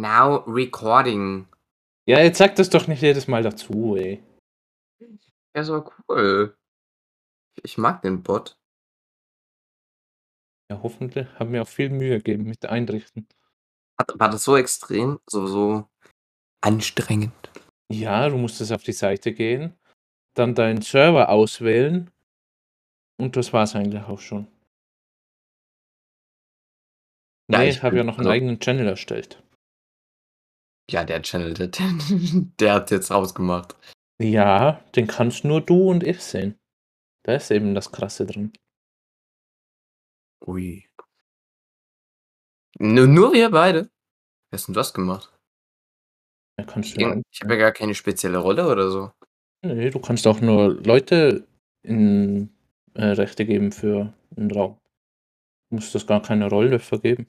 Now recording. Ja, jetzt sag das doch nicht jedes Mal dazu, ey. Ja, so cool. Ich mag den Bot. Ja, hoffentlich. Haben mir auch viel Mühe gegeben mit Einrichten. Hat, war das so extrem? So, so anstrengend? Ja, du musstest auf die Seite gehen, dann deinen Server auswählen und das war's eigentlich auch schon. Ja, Nee, ich ich habe ja noch einen also- eigenen Channel erstellt. Ja, der Channel, der, der hat jetzt rausgemacht. Ja, den kannst nur du und ich sehen. Da ist eben das Krasse drin. Ui. Nur, nur wir beide? Wer hast denn das gemacht? Da kannst Ich, du ja, ich habe ja gar keine spezielle Rolle oder so. nee, du kannst auch nur Leute in äh, Rechte geben für einen Raum. Du musst das gar keine Rolle vergeben.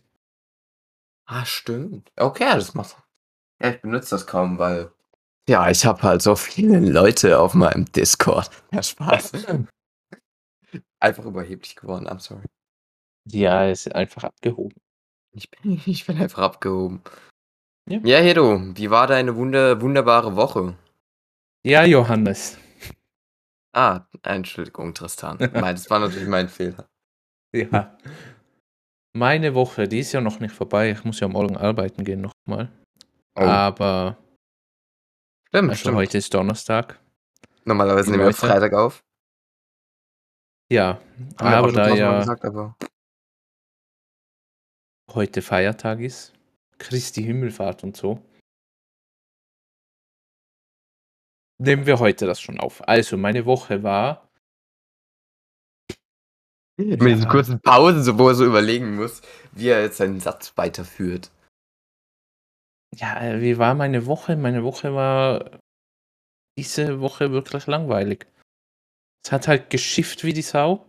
Ah, stimmt. Okay, das macht. Ja, ich benutze das kaum, weil. Ja, ich habe halt so viele Leute auf meinem Discord. Ja, Spaß. Einfach überheblich geworden, I'm sorry. Ja, ist einfach abgehoben. Ich bin, ich bin einfach abgehoben. Ja. Ja, Hedo, wie war deine wunder, wunderbare Woche? Ja, Johannes. Ah, Entschuldigung, Tristan. Nein, das war natürlich mein Fehler. Ja. Meine Woche, die ist ja noch nicht vorbei. Ich muss ja morgen arbeiten gehen nochmal. Oh, Aber stimmt, also stimmt. heute ist Donnerstag. Normalerweise nehmen wir Freitag auf. Ja, Haben aber da ja gesagt, aber heute Feiertag ist, Christi Himmelfahrt und so, nehmen wir heute das schon auf. Also, meine Woche war. Mit diesen kurzen Pausen, so, wo er so überlegen muss, wie er jetzt seinen Satz weiterführt. Ja, äh, wie war meine Woche? Meine Woche war diese Woche wirklich langweilig. Es hat halt geschifft wie die Sau.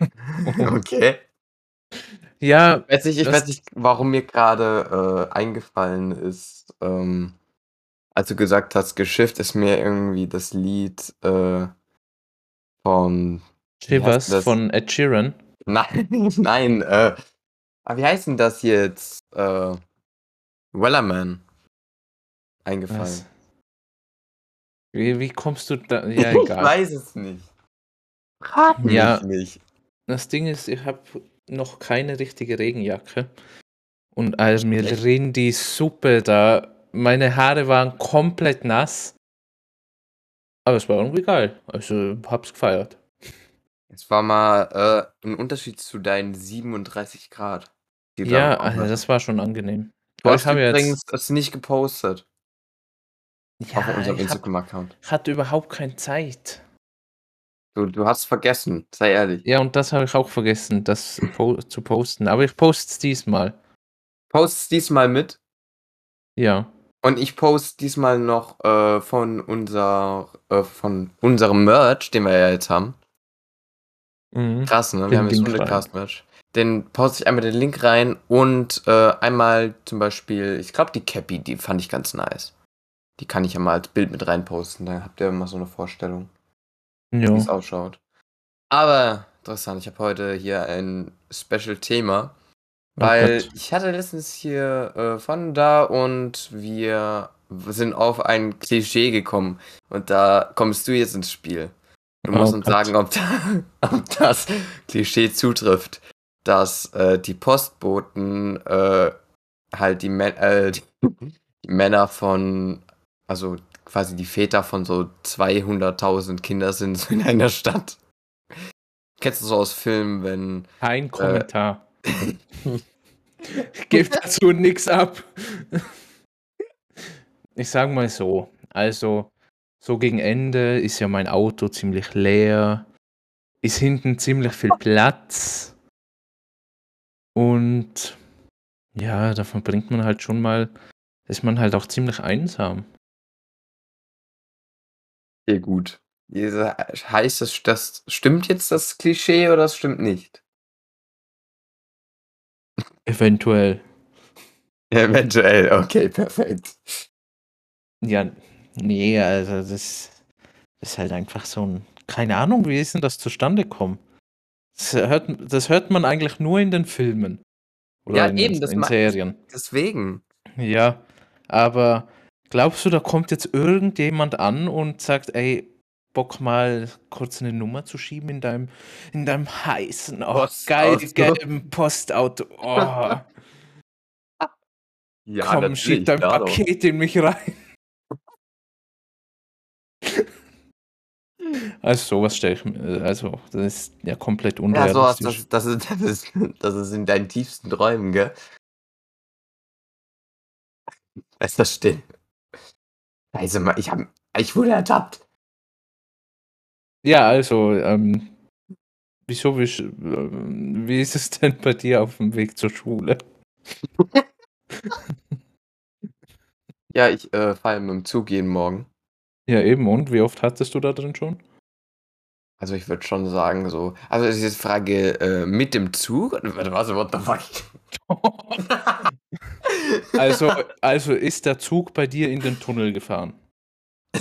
Okay. Ja, Ich weiß nicht, ich weiß nicht warum mir gerade äh, eingefallen ist, ähm, als du gesagt hast, geschifft ist mir irgendwie das Lied äh, von. Shivers von Ed Sheeran. Nein, nein, äh. Aber wie heißt denn das jetzt? Äh, Wellerman. Eingefallen. Was? Wie, wie kommst du da? Ja, Ich egal. weiß es nicht. Rat mich Ja. nicht. Das Ding ist, ich habe noch keine richtige Regenjacke. Und als mir Echt? rinnt die Suppe da, meine Haare waren komplett nass. Aber es war irgendwie geil. Also hab's gefeiert. Es war mal äh, ein Unterschied zu deinen 37 Grad. die Ja, also das war schon angenehm. Du hast ich habe übrigens jetzt. das nicht gepostet Ja, auf unserem ich hab, Instagram-Account. ich hatte überhaupt keine Zeit. Du, du hast vergessen, sei ehrlich. Ja, und das habe ich auch vergessen, das po zu posten. Aber ich poste es diesmal. Post es diesmal mit Ja. und ich poste diesmal noch äh, von, unser, äh, von unserem Merch, den wir ja jetzt haben. Mhm. Krass, ne? Den Wir haben jetzt Link rein. Hundecast-Merch. Den poste ich einmal den Link rein und äh, einmal zum Beispiel, ich glaube, die Cappy, die fand ich ganz nice. Die kann ich ja mal als Bild mit reinposten, dann habt ihr mal so eine Vorstellung. wie es ausschaut. Aber interessant, ich habe heute hier ein Special-Thema, Oh weil Gott. ich hatte letztens hier äh, von da und wir sind auf ein Klischee gekommen und da kommst du jetzt ins Spiel. Du Oh musst uns Gott. sagen, ob, da, ob das Klischee zutrifft, dass äh, die Postboten äh, halt die, Mä äh, die, die Männer von, also quasi die Väter von so 200.000 Kinder sind so in einer Stadt. Kennst du so aus Filmen, wenn Kein Kommentar. Ich gebe dazu nichts ab. Ich sag mal so, also so gegen Ende ist ja mein Auto ziemlich leer, ist hinten ziemlich viel Platz und ja, davon bringt man halt schon mal, ist man halt auch ziemlich einsam. Okay, gut. Heißt das, das stimmt jetzt das Klischee oder das stimmt nicht? Eventuell. Eventuell, okay, perfekt. Ja, nee, also das, ist halt einfach so ein, keine Ahnung, wie ist denn das zustande gekommen? Das hört, das hört man eigentlich nur in den Filmen. Oder Ja, in, eben, das in Serien. Deswegen. Ja, aber glaubst du, da kommt jetzt irgendjemand an und sagt, ey, Bock mal kurz eine Nummer zu schieben in deinem, in deinem heißen, oh, geil Postauto. gelben Postauto. Oh, Ja, komm, schieb dein. Paket in mich rein. Also sowas stelle ich mir, also das ist ja komplett Ja, sowas, unrealistisch. das, das, ist, das, ist, das ist in deinen tiefsten Träumen, gell? Ist das still? Also, ich, hab, ich wurde ertappt. Ja, also, ähm, wieso, wie, ähm, wie ist es denn bei dir auf dem Weg zur Schule? Ja, ich äh, fahre mit dem Zug jeden Morgen. Ja, eben, und wie oft hattest du da drin schon? Also ich würde schon sagen, so. Also es ist jetzt Frage, äh, mit dem Zug? Was, what the fuck? Also, also ist der Zug bei dir in den Tunnel gefahren?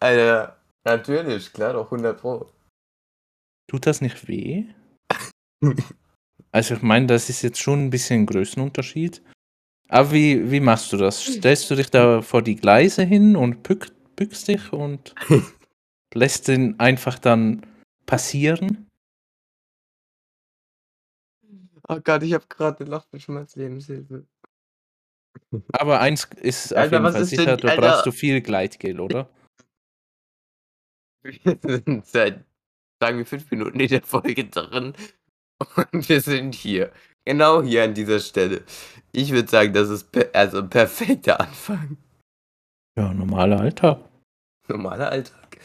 Alter, natürlich, klar, doch 100 Pro. Tut das nicht weh? Also ich meine, das ist jetzt schon ein bisschen ein Größenunterschied. Aber wie, wie machst du das? Stellst du dich da vor die Gleise hin und bück, bückst dich und lässt den einfach dann passieren? Oh Gott, ich habe gerade eine Lachbeschmerz Lebenshilfe. Aber eins ist auf Alter, jeden was Fall ist denn- sicher, da Alter. brauchst du viel Gleitgel, oder? Wir sind seit, sagen wir, fünf Minuten in der Folge drin. Und wir sind hier. Genau hier an dieser Stelle. Ich würde sagen, das ist per also ein perfekter Anfang. Ja, normaler Alltag. Normaler Alltag.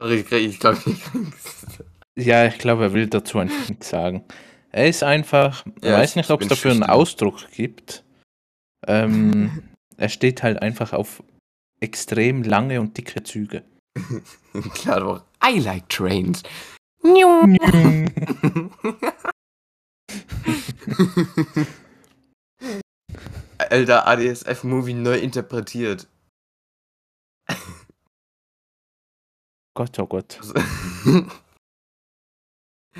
Sorry, ich, krieg- ich glaube, ich krieg's. Ja, ich glaube, er will dazu einfach nichts sagen. Er ist einfach, ich Ja, weiß ich- nicht, ich ob es dafür einen schüchtern. Ausdruck gibt. Ähm, er steht halt einfach auf extrem lange und dicke Züge. Klar doch. I like trains. Alter, ADSF-Movie neu interpretiert. Gott, oh Gott.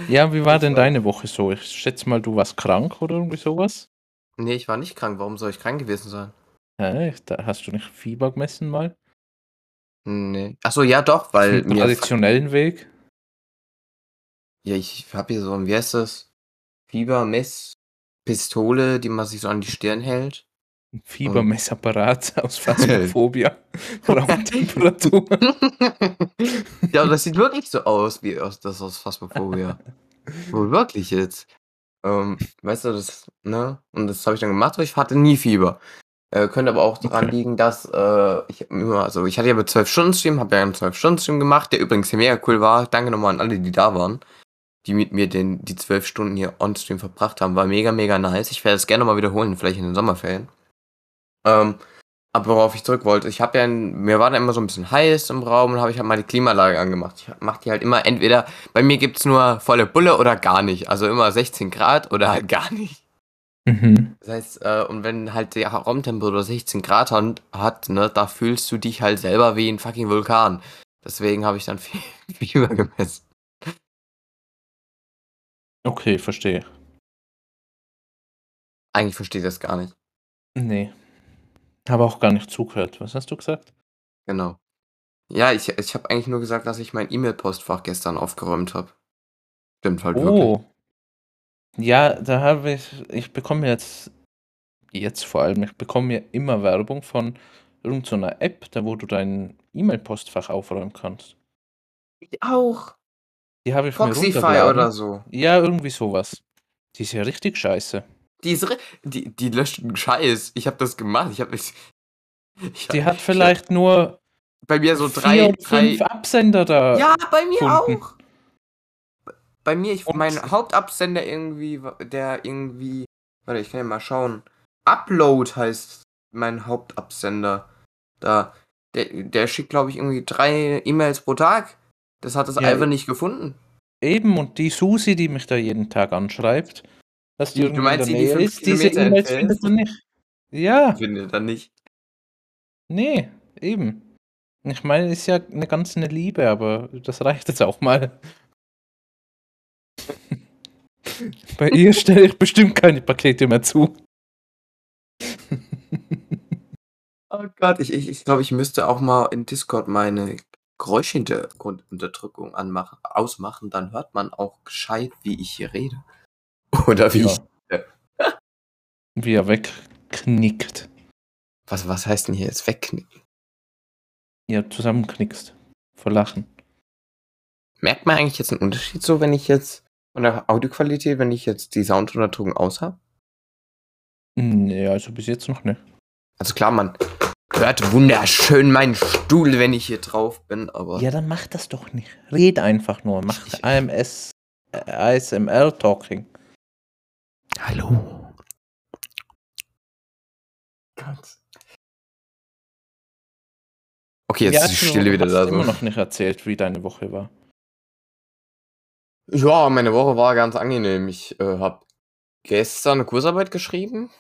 Ja, wie war denn deine Woche so? Ich schätze mal, du warst krank oder irgendwie sowas? nee, ich war nicht krank. Warum soll ich krank gewesen sein? Hä? Da hast du nicht Fieber gemessen mal? Nee. Achso, ja doch, weil mir. traditionellen Weg? Ja, ich hab hier so ein, wie heißt das? Fiebermesspistole, die man sich so an die Stirn hält. Ein Fiebermessapparat aus Phasmophobia. Raumtemperatur. ja, das sieht wirklich so aus, wie aus, das aus Phasmophobia. Wohl wirklich jetzt. Ähm, weißt du, das, ne? Und das habe ich dann gemacht, aber ich hatte nie Fieber. Äh, könnte aber auch daran Okay. liegen, dass äh, ich immer, also ich hatte ja mit 12 Stunden Stream, habe ja einen 12 Stunden Stream gemacht, der übrigens mega cool war. Danke nochmal an alle, die da waren, die mit mir den, die 12 Stunden hier on Stream verbracht haben. War mega, mega nice. Ich werde es gerne mal wiederholen, vielleicht in den Sommerferien. Ähm, aber worauf ich zurück wollte, ich habe ja, mir war da immer so ein bisschen heiß im Raum und habe ich halt mal die Klimaanlage angemacht. Ich mach die halt immer entweder, bei mir gibt's nur volle Bulle oder gar nicht. Also immer 16 Grad oder halt gar nicht. Mhm. Das heißt, äh, und wenn halt die Raumtemperatur 16 Grad hat, hat, ne, da fühlst du dich halt selber wie ein fucking Vulkan. Deswegen habe ich dann viel Fieber gemessen. Okay, verstehe. Eigentlich verstehe ich das gar nicht. Nee. Habe auch gar nicht zugehört. Was hast du gesagt? Genau. Ja, ich, ich habe eigentlich nur gesagt, dass ich mein E-Mail-Postfach gestern aufgeräumt habe. Stimmt halt wirklich. Ja, da habe ich, ich bekomme jetzt, jetzt vor allem, ich bekomme ja immer Werbung von irgendeiner App, da wo du dein E-Mail-Postfach aufräumen kannst. Ich auch. Die habe ich mir Foxify runtergeladen. oder so. Ja, irgendwie sowas. Die ist ja richtig scheiße. Die, ist, ri- die, die löscht einen Scheiß. Ich habe das gemacht. Ich habe ich, ich, Die hat vielleicht nur bei mir so vier drei, fünf drei Absender da. Ja, bei mir gefunden. auch. Bei mir, ich, mein Hauptabsender irgendwie, der irgendwie, warte, ich kann ja mal schauen. Upload heißt mein Hauptabsender. Da, der, der schickt, glaube ich, irgendwie drei E-Mails pro Tag. Das hat es Ja, einfach nicht gefunden. Eben, und die Susi, die mich da jeden Tag anschreibt, dass die, Die- du meinst in die, der die Nähe fünf ist, diese E-Mails findet man nicht. Ja, Findet er nicht. nee, eben. Ich meine, ist ja eine ganz eine Liebe, aber das reicht jetzt auch mal. Bei ihr stelle ich bestimmt keine Pakete mehr zu. Oh Gott, ich, ich, ich glaube, ich müsste auch mal in Discord meine Geräuschhintergrundunterdrückung anmachen, ausmachen, dann hört man auch gescheit, wie ich hier rede. Oder wie Ja. ich. Wie er wegknickt. Was, was heißt denn hier jetzt wegknicken? Ja, zusammenknickst. Vor Lachen. Merkt man eigentlich jetzt einen Unterschied so, wenn ich jetzt von der Audioqualität, wenn ich jetzt die Soundunterdrückung aus habe? Nee, also bis jetzt noch nicht. Also klar, man hört wunderschön meinen Stuhl, wenn ich hier drauf bin, aber. Ja, dann mach das doch nicht. Red einfach nur. Mach Ich- AMS, äh, ASMR-Talking. Hallo. Gott. Okay, jetzt ja, ist die du Stille wieder hast da. immer So. noch nicht erzählt, wie deine Woche war. Ja, meine Woche war ganz angenehm. Ich äh, habe gestern eine Kursarbeit geschrieben.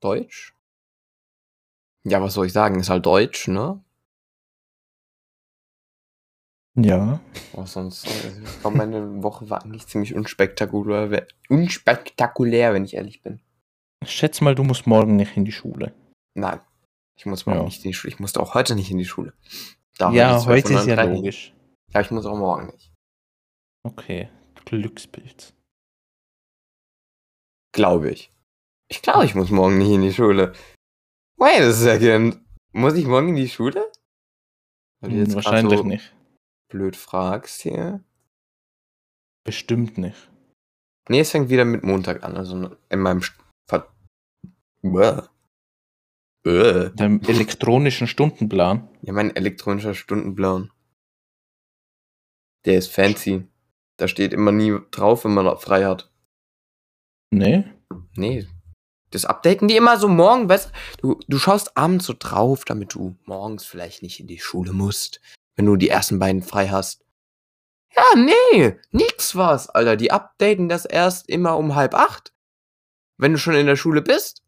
Deutsch. Ja, was soll ich sagen? Ist halt Deutsch, ne? Ja. Was sonst? Also, ich glaub, meine Woche war eigentlich ziemlich unspektakulär, unspektakulär, wenn ich ehrlich bin. Ich schätze mal, du musst morgen nicht in die Schule. Nein, ich muss morgen Ja. nicht in die Schule. Ich musste auch heute nicht in die Schule. Da ja, heute ist ja 12:30. logisch. Ja, ich muss auch morgen nicht. Okay, Glückspilz. Glaube ich. Ich glaube, ich muss morgen nicht in die Schule. Wait a second. Muss ich morgen in die Schule? Weil du Hm, jetzt Wahrscheinlich so nicht. blöd fragst hier. Bestimmt nicht. Nee, es fängt wieder mit Montag an. Also in meinem St Ver Bäh. Bäh. Deinem elektronischen Stundenplan. Ja, mein elektronischer Stundenplan. Der ist fancy. Da steht immer nie drauf, wenn man frei hat. Nee? Nee. Das updaten die immer so morgen, weißt du, du schaust abends so drauf, damit du morgens vielleicht nicht in die Schule musst, wenn du die ersten beiden frei hast. Ja, nee, nix was, Alter. Die updaten das erst immer um halb acht, wenn du schon in der Schule bist.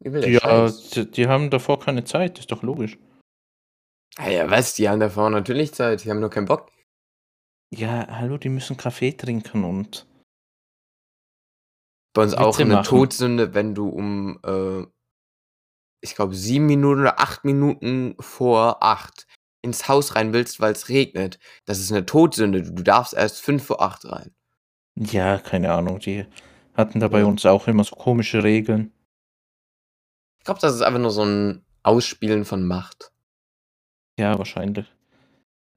Ja, die, die haben davor keine Zeit, ist doch logisch. Ah ja, was? Die haben davor natürlich Zeit, die haben nur keinen Bock. Ja, hallo, die müssen Kaffee trinken und. Bei uns Witze auch eine machen. Todsünde, wenn du um, äh, ich glaube, sieben Minuten oder acht Minuten vor acht ins Haus rein willst, weil es regnet. Das ist eine Todsünde. Du darfst erst fünf vor acht rein. Ja, keine Ahnung, die hatten da bei Ja. uns auch immer so komische Regeln. Ich glaube, das ist einfach nur so ein Ausspielen von Macht. Ja, wahrscheinlich.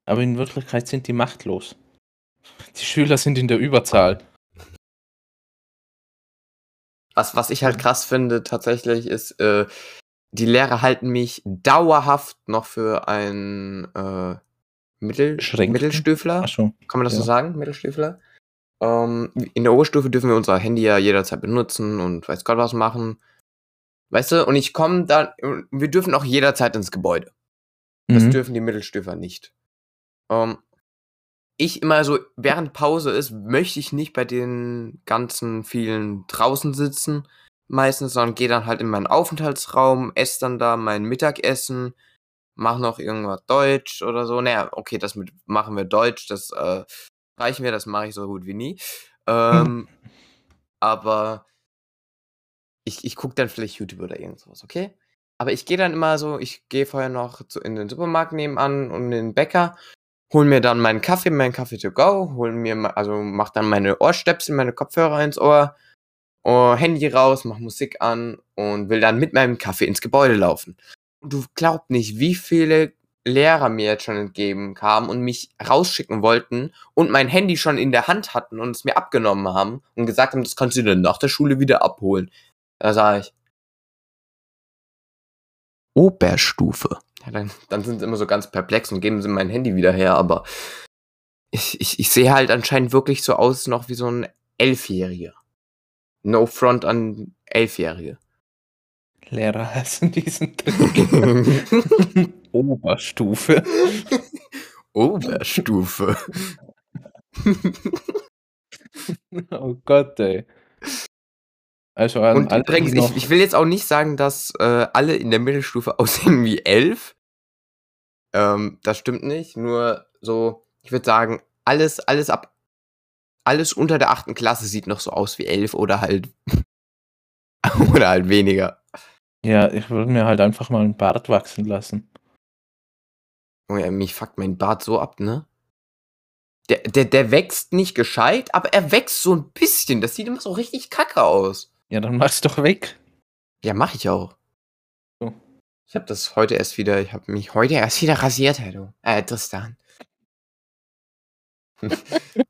Aber in Wirklichkeit sind die machtlos. Die Schüler sind in der Überzahl. Was, was ich halt krass finde tatsächlich ist, äh, die Lehrer halten mich dauerhaft noch für ein äh, Mittel, Beschränkten? Mittelstüfler. Achso. Kann man das Ja. so sagen, Mittelstüfler? Ähm, in der Oberstufe dürfen wir unser Handy ja jederzeit benutzen und weiß Gott was machen. Weißt du, und ich komme dann, und wir dürfen auch jederzeit ins Gebäude. Das Mhm. dürfen die Mittelstufer nicht. Ähm, ich immer so, während Pause ist, möchte ich nicht bei den ganzen vielen draußen sitzen, meistens, sondern gehe dann halt in meinen Aufenthaltsraum, esse dann da mein Mittagessen, mache noch irgendwas Deutsch oder so. Naja, okay, das mit machen wir Deutsch, das äh, reichen wir, das mache ich so gut wie nie. Ähm, aber ich, ich gucke dann vielleicht YouTube oder irgendwas, okay? Aber ich gehe dann immer so, ich gehe vorher noch zu, in den Supermarkt nebenan und in den Bäcker, hol mir dann meinen Kaffee, meinen Kaffee to go, hol mir, also mach dann meine Ohrstöpsel, meine Kopfhörer ins Ohr, oh, Handy raus, mach Musik an und will dann mit meinem Kaffee ins Gebäude laufen. Und du glaubst nicht, wie viele Lehrer mir jetzt schon entgegen kamen und mich rausschicken wollten und mein Handy schon in der Hand hatten und es mir abgenommen haben und gesagt haben, das kannst du dann nach der Schule wieder abholen. Da sage ich, Oberstufe. Ja, dann, dann sind sie immer so ganz perplex und geben sie mein Handy wieder her, aber ich, ich, ich sehe halt anscheinend wirklich so aus noch wie so ein Elfjähriger. No front an Elfjährige. Lehrer hassen diesen Trick. Oberstufe. Oberstufe. Oh Gott, ey. Also Und alle, übrigens, ich, ich will jetzt auch nicht sagen, dass äh, alle in der Mittelstufe aussehen wie elf. Ähm, das stimmt nicht. Nur so, ich würde sagen, alles, alles ab, alles unter der achten Klasse sieht noch so aus wie elf oder halt oder halt weniger. ja, ich würde mir halt einfach mal einen Bart wachsen lassen. Oh ja, mich fuckt mein Bart so ab, ne? Der, der, der wächst nicht gescheit, aber er wächst so ein bisschen. Das sieht immer so richtig kacke aus. Ja, dann mach's doch weg. Ja, mach ich auch. So. Ich habe das heute erst wieder, ich habe mich heute erst wieder rasiert, Herr du. Äh, Tristan.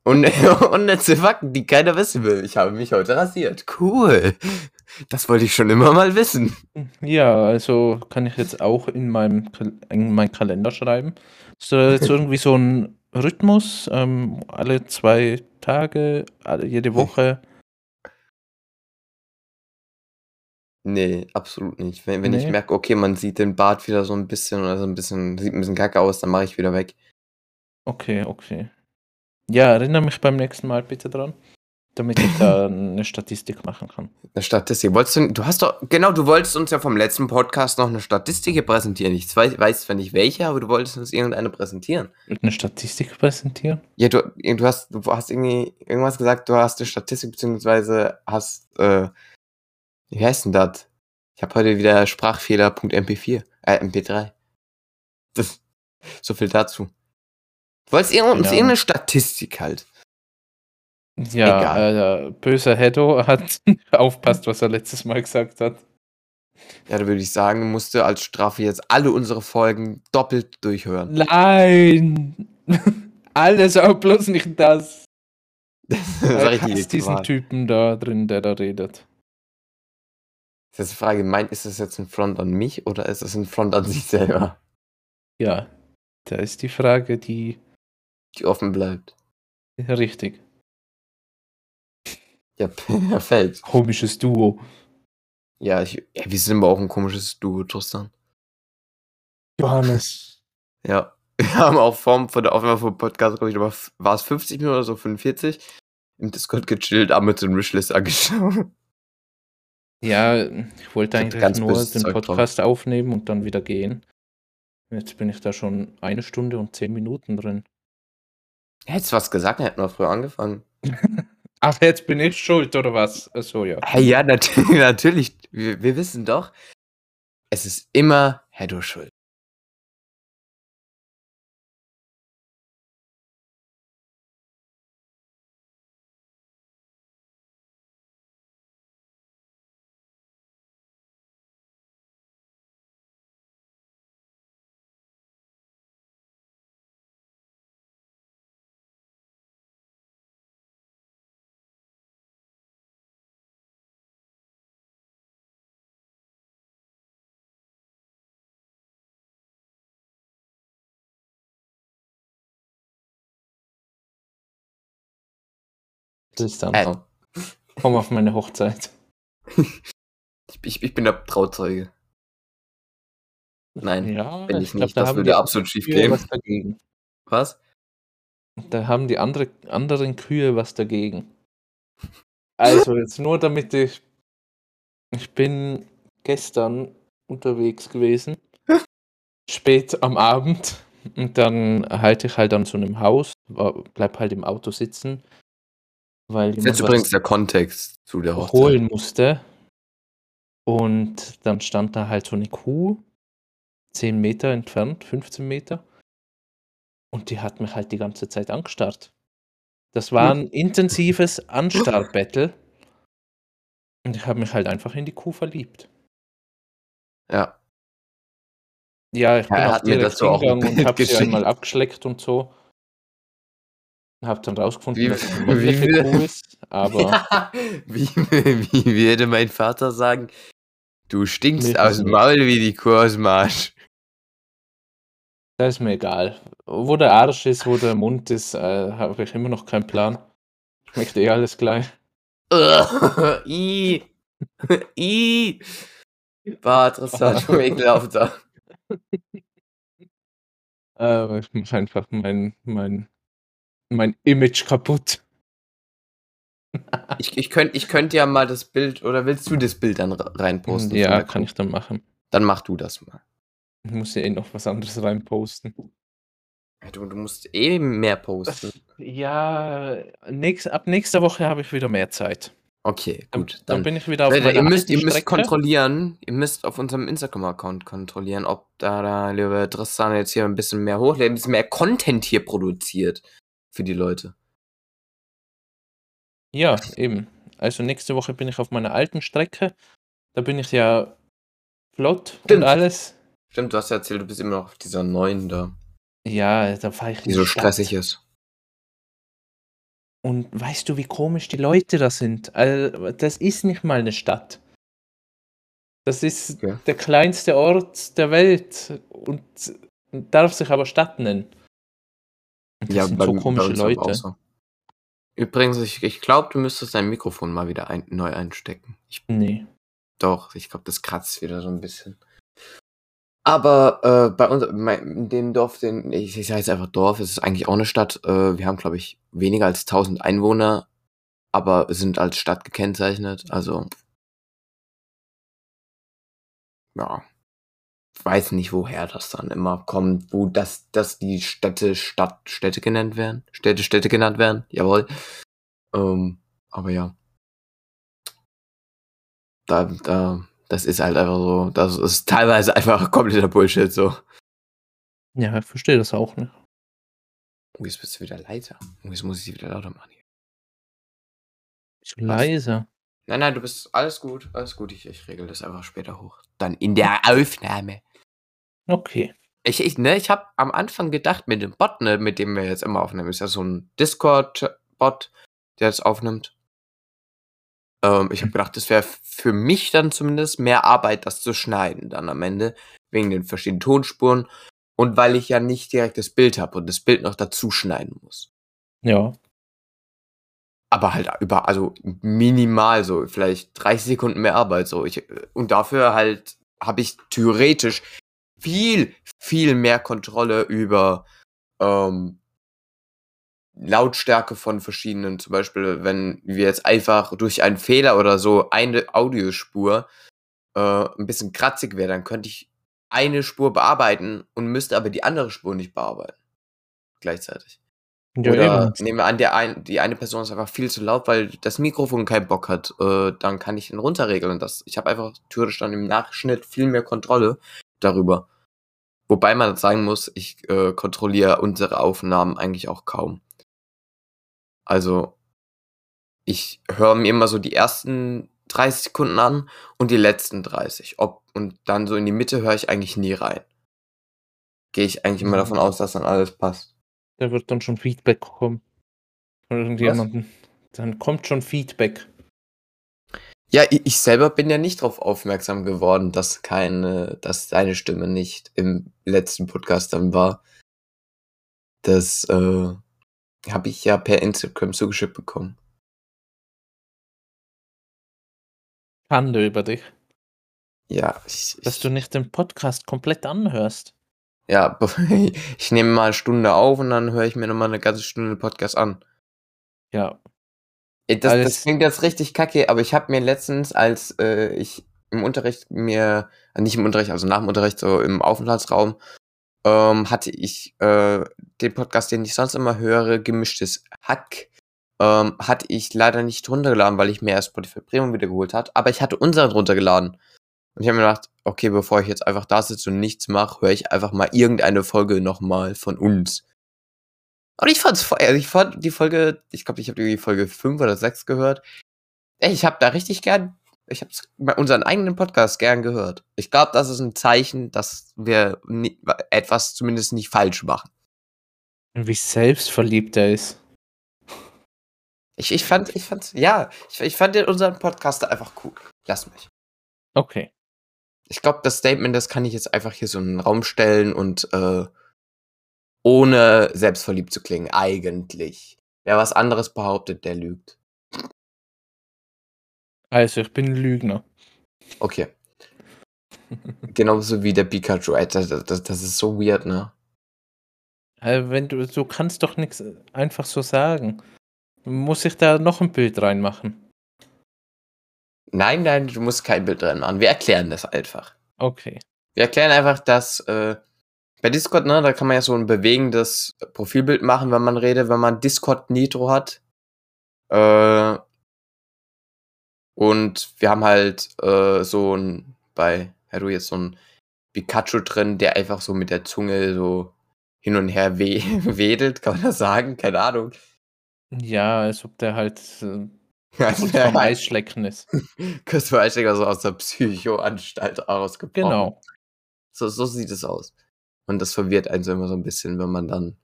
und, und eine Zifacken, die keiner wissen will. Ich habe mich heute rasiert. Cool. Das wollte ich schon immer mal wissen. Ja, also kann ich jetzt auch in meinem in meinen Kalender schreiben. Ist da jetzt irgendwie so ein Rhythmus, ähm, alle zwei Tage, alle, jede Woche? Nee, absolut nicht. Wenn, wenn ich Nee? merke, okay, man sieht den Bart wieder so ein bisschen oder so ein bisschen, sieht ein bisschen kacke aus, dann mache ich wieder weg. Okay, okay. Ja, erinnere mich beim nächsten Mal bitte dran, damit ich da eine Statistik machen kann. Eine Statistik. Wolltest du, du hast doch, genau, du wolltest uns ja vom letzten Podcast noch eine Statistik hier präsentieren. Ich weiß, weiß zwar nicht welche, aber du wolltest uns irgendeine präsentieren. Eine Statistik präsentieren? Ja, du, du hast, du hast irgendwie irgendwas gesagt, du hast eine Statistik, beziehungsweise hast, äh, wie heißt denn das? Ich habe heute wieder Sprachfehler.mp4, äh, mp3. Das, so viel dazu. Du wolltest uns Ja. irgendeine Statistik halt. Ja, äh, böser Heddo hat aufpasst, was er letztes Mal gesagt hat. Ja, da würde ich sagen, musst du als Strafe jetzt alle unsere Folgen doppelt durchhören. Nein! Alles, aber bloß nicht das. Das Ich jetzt diesen. Typen da drin, der da redet. Das ist die Frage, meint, ist das jetzt ein Front an mich oder ist das ein Front an sich selber, Ja, da ist die Frage, die die offen bleibt? richtig. Ja, perfekt. Komisches Duo. Ja, ich, ja, wir sind aber auch ein komisches Duo, Tristan. Johannes. Ja. Wir haben auch Form von der Aufnahme vom Podcast, glaube ich, war es 50 Minuten oder so, 45? Im Discord gechillt, Amazon Wishlist angeschaut. Ja, ich wollte eigentlich nur den Zeug drauf. Podcast aufnehmen und dann wieder gehen. Jetzt bin ich da schon eine Stunde und zehn Minuten drin. Hättest du was gesagt, dann hätten wir früher angefangen. Ach, jetzt bin ich schuld, oder was? Achso, ja. Hey, ja, nat natürlich. Wir, wir wissen doch, es ist immer Heddo schuld. Tristan, Äh, komm auf meine Hochzeit. ich, ich, ich bin der Trauzeuge. Nein, ja, bin ich glaub, nicht. da Das würde absolut schief gehen. was dagegen. Was? Da haben die andere, anderen Kühe was dagegen. Also jetzt nur damit ich. Ich bin gestern unterwegs gewesen. Spät am Abend. Und dann halte ich halt an so einem Haus, bleib halt im Auto sitzen, weil Das ist jetzt übrigens der Kontext zu der Hochzeit. holen musste. Und dann stand da halt so eine Kuh, 10 Meter entfernt, 15 Meter. Und die hat mich halt die ganze Zeit angestarrt. Das war ein intensives Anstarrbattle. Und ich habe mich halt einfach in die Kuh verliebt. Ja. Ja, ich Ja, bin er auch hat mir direkt dazu auch und habe sie einmal abgeschleckt und so. Hab dann rausgefunden, Wie- dass es eine wie Kuh ist, aber Ja, wie, wie würde mein Vater sagen? Du stinkst Milch aus dem. Maul wie die Kuh aus dem Arsch. da ist mir egal. Wo der Arsch ist, wo der Mund ist, äh, habe ich immer noch keinen Plan. Schmeckt eh alles gleich. I. I. Bah, Tristan, schon ekelhaft da. Äh, ich mache einfach mein, mein, mein Image kaputt. Ich, ich könnte ich könnt ja mal das Bild, oder willst du das Bild dann reinposten? Ja, kann ich dann machen. Dann mach du das mal. Ich muss ja eh noch was anderes reinposten. Du, du musst eh mehr posten. Ja, nächst, ab nächster Woche habe ich wieder mehr Zeit. Okay, gut. Dann, dann bin ich wieder auf Leute, ihr müsst, ihr müsst kontrollieren, ihr müsst auf unserem Instagram-Account kontrollieren, ob da der liebe Tristan jetzt hier ein bisschen mehr hochlädt, ein bisschen mehr Content hier produziert für die Leute. Ja, eben. Also nächste Woche bin ich auf meiner alten Strecke. Da bin ich ja flott Stimmt. und alles. Stimmt, du hast ja erzählt, du bist immer noch auf dieser neuen da, Ja, da fahre ich die so Stadt. stressig ist. Und weißt du, wie komisch die Leute da sind? Also, das ist nicht mal eine Stadt. Das ist Okay. der kleinste Ort der Welt und darf sich aber Stadt nennen. Das sind bei- so komische Leute. so. Übrigens, ich, ich glaube, du müsstest dein Mikrofon mal wieder ein, neu einstecken. Ich, Nee. doch, ich glaube, das kratzt wieder so ein bisschen. Aber äh, bei uns, mein, in dem Dorf, den, ich, ich sage jetzt einfach Dorf, es ist eigentlich auch eine Stadt. Äh, wir haben, glaube ich, weniger als 1000 Einwohner, aber sind als Stadt gekennzeichnet. Also, ja, weiß nicht, woher das dann immer kommt, wo das, dass die Städte Stadt, Städte genannt werden. Städte, Städte genannt werden, jawohl. Ähm, aber ja. Da, da, das ist halt einfach so, das ist teilweise einfach kompletter Bullshit, so. Ja, ich verstehe das auch nicht. Oh, jetzt bist du wieder leiser. Oh, jetzt muss ich sie wieder lauter machen. hier. So leise. Nein, nein, du bist alles gut, alles gut. Ich, ich regel das einfach später hoch. Dann in der Aufnahme. Okay. Ich, ich, ne, ich habe am Anfang gedacht, mit dem Bot, ne, mit dem wir jetzt immer aufnehmen, ist ja so ein Discord-Bot, der das aufnimmt. Ähm, ich habe gedacht, das wäre für mich dann zumindest mehr Arbeit, das zu schneiden dann am Ende, wegen den verschiedenen Tonspuren und weil ich ja nicht direkt das Bild habe und das Bild noch dazu schneiden muss. Ja. Aber halt über, also minimal so, vielleicht 30 Sekunden mehr Arbeit so. Ich, und dafür halt habe ich theoretisch viel, viel mehr Kontrolle über ähm, Lautstärke von verschiedenen, zum Beispiel, wenn wir jetzt einfach durch einen Fehler oder so eine Audiospur äh, ein bisschen kratzig wäre, dann könnte ich eine Spur bearbeiten und müsste aber die andere Spur nicht bearbeiten. Gleichzeitig. Ja, Oder eben. nehmen wir an, der ein, die eine Person ist einfach viel zu laut, weil das Mikrofon keinen Bock hat. Äh, dann kann ich ihn runterregeln. Das, ich habe einfach theoretisch dann im Nachschnitt viel mehr Kontrolle darüber. Wobei man sagen muss, ich äh, kontrolliere unsere Aufnahmen eigentlich auch kaum. Also, ich höre mir immer so die ersten 30 Sekunden an und die letzten 30. Ob, und dann so in die Mitte höre ich eigentlich nie rein. Gehe ich eigentlich immer Mhm. davon aus, dass dann alles passt. Da wird dann schon Feedback kommen. Von irgendjemandem. Dann kommt schon Feedback. Ja, ich, selber bin ja nicht darauf aufmerksam geworden, dass keine, dass deine Stimme nicht im letzten Podcast dann war. Das äh, habe ich ja per Instagram zugeschickt bekommen. Schande über dich. Ja, ich, Dass ich, du nicht den Podcast komplett anhörst. ja, ich nehme mal eine Stunde auf und dann höre ich mir nochmal eine ganze Stunde den Podcast an. Ja. Ey, Das, das klingt jetzt richtig kacke, aber ich habe mir letztens, als äh, ich im Unterricht mir, äh, nicht im Unterricht, also nach dem Unterricht, so im Aufenthaltsraum, ähm, hatte ich äh, den Podcast, den ich sonst immer höre, gemischtes Hack, ähm, hatte ich leider nicht runtergeladen, weil ich mir erst Spotify Premium wieder geholt hat, aber ich hatte unseren runtergeladen. Und ich habe mir gedacht, okay, bevor ich jetzt einfach da sitze und nichts mache, höre ich einfach mal irgendeine Folge nochmal von uns. Und ich fand's voll, also ich fand die Folge, ich glaube, ich habe die Folge 5 oder 6 gehört. Ey, ich habe da richtig gern, ich habe unseren eigenen Podcast gern gehört. Ich glaube, das ist ein Zeichen, dass wir ni- etwas zumindest nicht falsch machen. Wie selbstverliebt er ist. Ich, ich fand, ich fand, ja, ich, ich fand unseren Podcast einfach cool. Lass mich. Okay. Ich glaube, das Statement, das kann ich jetzt einfach hier so in den Raum stellen und äh, ohne selbstverliebt zu klingen, eigentlich. Wer was anderes behauptet, der lügt. Also, ich bin ein Lügner. Okay. Genauso wie der Pikachu. Das, das, das ist so weird, ne? Also, wenn du, du kannst doch nichts einfach so sagen. Muss ich da noch ein Bild reinmachen? Nein, nein, du musst kein Bild drin machen. Wir erklären das einfach. Okay. Wir erklären einfach, dass äh, bei Discord, ne, da kann man ja so ein bewegendes Profilbild machen, wenn man redet, wenn man Discord Nitro hat. Äh, und wir haben halt äh, so ein, bei Haru jetzt so ein Pikachu drin, der einfach so mit der Zunge so hin und her we wedelt, kann man das sagen? Keine Ahnung. Ja, als ob der halt äh, Also kurz Eisschlecken ist. kurz vor Einsteiger so aus der Psychoanstalt rausgebrochen. Genau. So, so sieht es aus. Und das verwirrt einen so immer so ein bisschen, wenn man dann.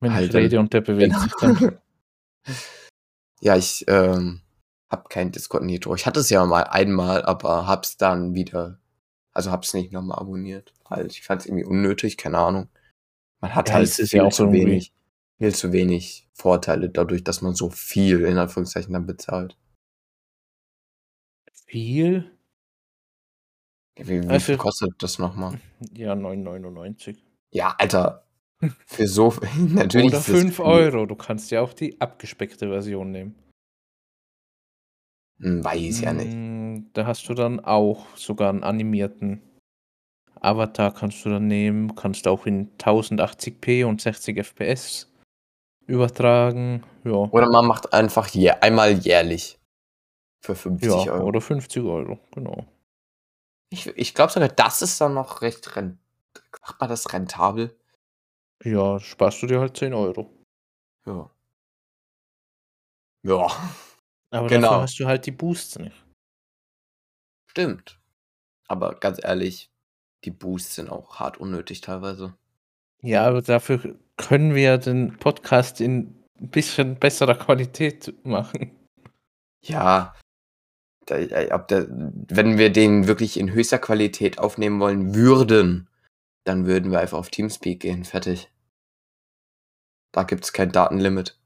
Wenn Halt ich rede und der bewegt sich dann. ja, ich ähm, hab kein Discord Nitro. Ich hatte es ja mal einmal, aber hab's dann wieder. Also hab's nicht nochmal abonniert. Halt, ich fand's irgendwie unnötig, keine Ahnung. Man hat Ja, halt viel ja zu irgendwie. wenig, viel zu wenig Vorteile dadurch, dass man so viel in Anführungszeichen dann bezahlt. Viel? Wie, wie Also- viel kostet das nochmal? Ja, 9,99. Ja, Alter. Für so natürlich Oder ist es 5 viel. Euro. Du kannst ja auch die abgespeckte Version nehmen. Hm, Weiß ja nicht. Mm, Da hast du dann auch sogar einen animierten Avatar kannst du dann nehmen, kannst auch in 1080p und 60 FPS übertragen. Ja, Oder man macht einfach je, einmal jährlich. Für 50 ja Euro. oder 50 Euro, genau. Ich, ich glaube sogar, das ist dann noch recht rent Macht man das rentabel? Ja, sparst du dir halt 10 Euro. Ja. Ja, Aber Genau. dafür hast du halt die Boosts nicht. stimmt. Aber ganz ehrlich, die Boosts sind auch hart unnötig teilweise. Ja, aber dafür können wir den Podcast in ein bisschen besserer Qualität machen. Ja, da, äh, ob der, wenn wir den wirklich in höchster Qualität aufnehmen wollen würden, dann würden wir einfach auf Teamspeak gehen. Fertig. Da gibt es kein Datenlimit.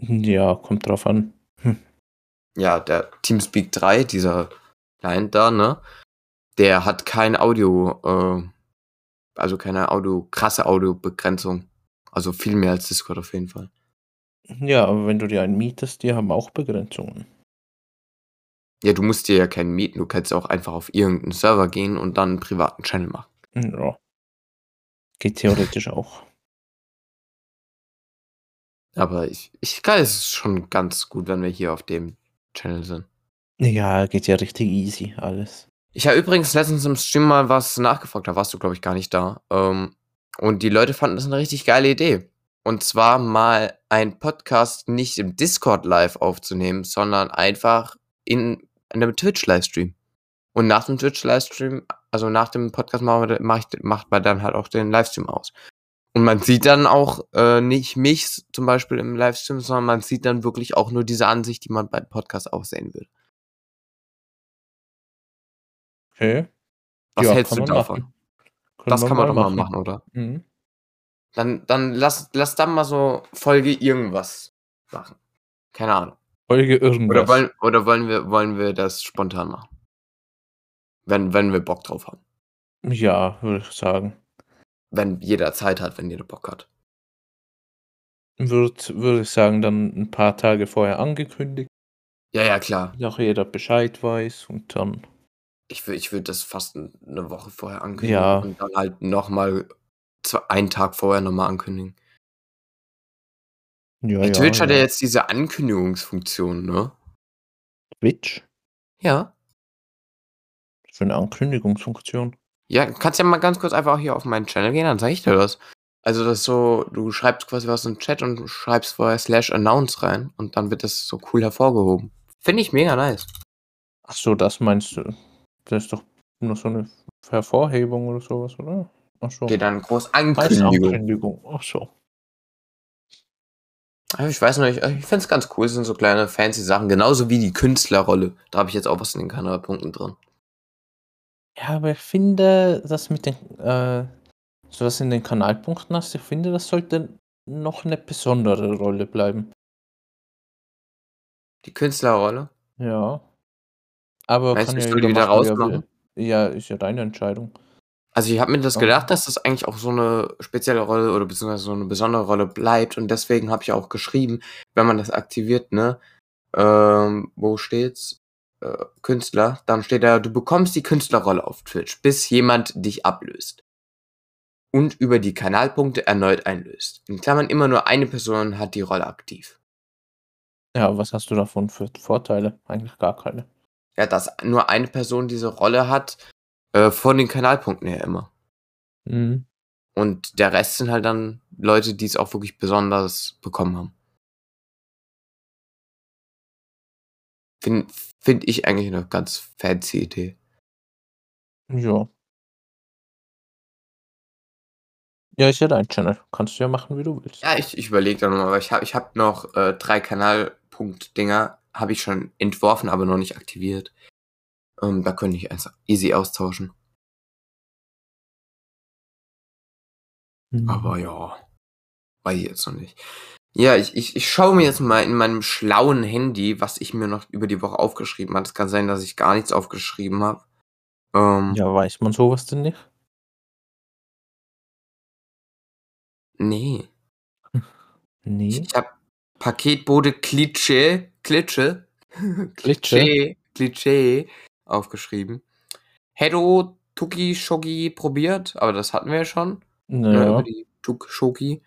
Ja, kommt drauf an. Ja, der Teamspeak 3, dieser Client da, ne? Der hat kein Audio, äh, also keine Audio, krasse Audiobegrenzung. Also viel mehr als Discord auf jeden Fall. Ja, aber wenn du dir einen mietest, die haben auch Begrenzungen. Ja, du musst dir ja keinen mieten, du kannst auch einfach auf irgendeinen Server gehen und dann einen privaten Channel machen. Ja. Geht theoretisch auch. Aber ich, ich glaube, es ist schon ganz gut, wenn wir hier auf dem Channel sind. Ja, geht ja richtig easy alles. Ich habe übrigens letztens im Stream mal was nachgefragt, da warst du, glaube ich, gar nicht da. Ähm, und die Leute fanden das eine richtig geile Idee. Und zwar mal einen Podcast nicht im Discord live aufzunehmen, sondern einfach in einem Twitch-Livestream. Und nach dem Twitch-Livestream, also nach dem Podcast wir- mach ich, macht man dann halt auch den Livestream aus. Und man sieht dann auch äh, nicht mich zum Beispiel im Livestream, sondern man sieht dann wirklich auch nur diese Ansicht, die man beim Podcast auch sehen würde. Okay. Was Ja, hältst du davon? Das kann man doch mal machen, oder? Mhm. Dann, dann lass, lass dann mal so Folge irgendwas machen. Keine Ahnung. Folge irgendwas. Oder wollen, oder wollen wir, wollen wir das spontan machen? Wenn, wenn wir Bock drauf haben. ja, würde ich sagen. Wenn jeder Zeit hat, wenn jeder Bock hat. Würde würd ich sagen, dann ein paar Tage vorher angekündigt, Ja, ja, klar. auch jeder Bescheid weiß und dann. Ich würde ich würd das fast eine Woche vorher ankündigen. Ja. Und dann halt nochmal einen Tag vorher nochmal ankündigen. Ja, Hey, ja, Twitch hat ja ja. jetzt diese Ankündigungsfunktion, ne? Twitch? Ja. Für eine Ankündigungsfunktion. Ja, kannst ja mal ganz kurz einfach hier auf meinen Channel gehen, dann zeige ich dir das. Also das ist so, du schreibst quasi was in den Chat und schreibst vorher slash announce rein und dann wird das so cool hervorgehoben. Finde ich mega nice. Ach so, das meinst du? Das ist doch nur so eine Hervorhebung oder sowas, oder? Ach so. Steht dann groß Ankündigung. Ankündigung. Ach so. Ich weiß nicht, ich finde es ganz cool, es sind so kleine fancy Sachen, genauso wie die Künstlerrolle. Da habe ich jetzt auch was in den Kanalpunkten drin. Ja, aber ich finde, das mit den, äh, so was in den Kanalpunkten hast, ich finde, das sollte noch eine besondere Rolle bleiben. Die Künstlerrolle? Ja. Aber Meinst kann du, ich ja soll die wieder machen, wie er rausmachen? Ja, ist ja deine Entscheidung. Also ich habe mir das gedacht, dass das eigentlich auch so eine spezielle Rolle oder beziehungsweise so eine besondere Rolle bleibt und deswegen habe ich auch geschrieben, wenn man das aktiviert, ne, ähm, wo steht's? Äh, Künstler, dann steht da, du bekommst die Künstlerrolle auf Twitch, bis jemand dich ablöst. Und über die Kanalpunkte erneut einlöst. In Klammern immer nur eine Person hat die Rolle aktiv. Ja, was hast du davon für Vorteile? Eigentlich gar keine. Ja, dass nur eine Person diese Rolle hat, äh, von den Kanalpunkten her immer. Mhm. Und der Rest sind halt dann Leute, die es auch wirklich besonders bekommen haben. Finde find ich eigentlich eine ganz fancy Idee. Ja. Ja, ist ja dein Channel. Kannst du ja machen, wie du willst. Ja, ich, ich überlege da nochmal, weil ich habe ich hab noch äh, drei Kanalpunkt-Dinger, habe ich schon entworfen, aber noch nicht aktiviert. Ähm, da könnte ich einfach easy austauschen. Mhm. Aber ja, weiß ich jetzt noch nicht. Ja, ich, ich, ich schaue mir jetzt mal in meinem schlauen Handy, was ich mir noch über die Woche aufgeschrieben habe. Es kann sein, dass ich gar nichts aufgeschrieben habe. Ähm, Ja, weiß man sowas denn nicht? Nee. Nee. Ich, ich habe Paketbote Klitsche, Klitsche, Klitsche? Klitsche aufgeschrieben. Hedo Tuki Shogi probiert, aber das hatten wir ja schon. Naja. über die Tuk Shoki.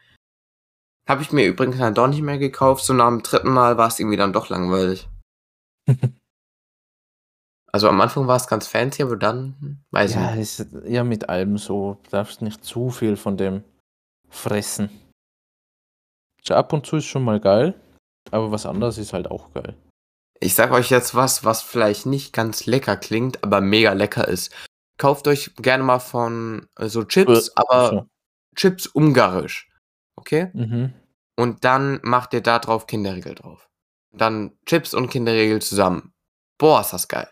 Habe ich mir übrigens dann doch nicht mehr gekauft. So nach dem dritten Mal war es irgendwie dann doch langweilig. Also am Anfang war es ganz fancy, aber dann weiß Ja, ich nicht. ist ja mit allem so. Du darfst nicht zu viel von dem fressen. So ab und zu ist schon mal geil, aber was anderes ist halt auch geil. Ich sag euch jetzt was, was vielleicht nicht ganz lecker klingt, aber mega lecker ist. Kauft euch gerne mal von äh, so Chips, Äh, aber so. Chips ungarisch. Okay? Mhm. Und dann macht ihr da drauf Kinderriegel drauf. Dann Chips und Kinderriegel zusammen. Boah, ist das geil.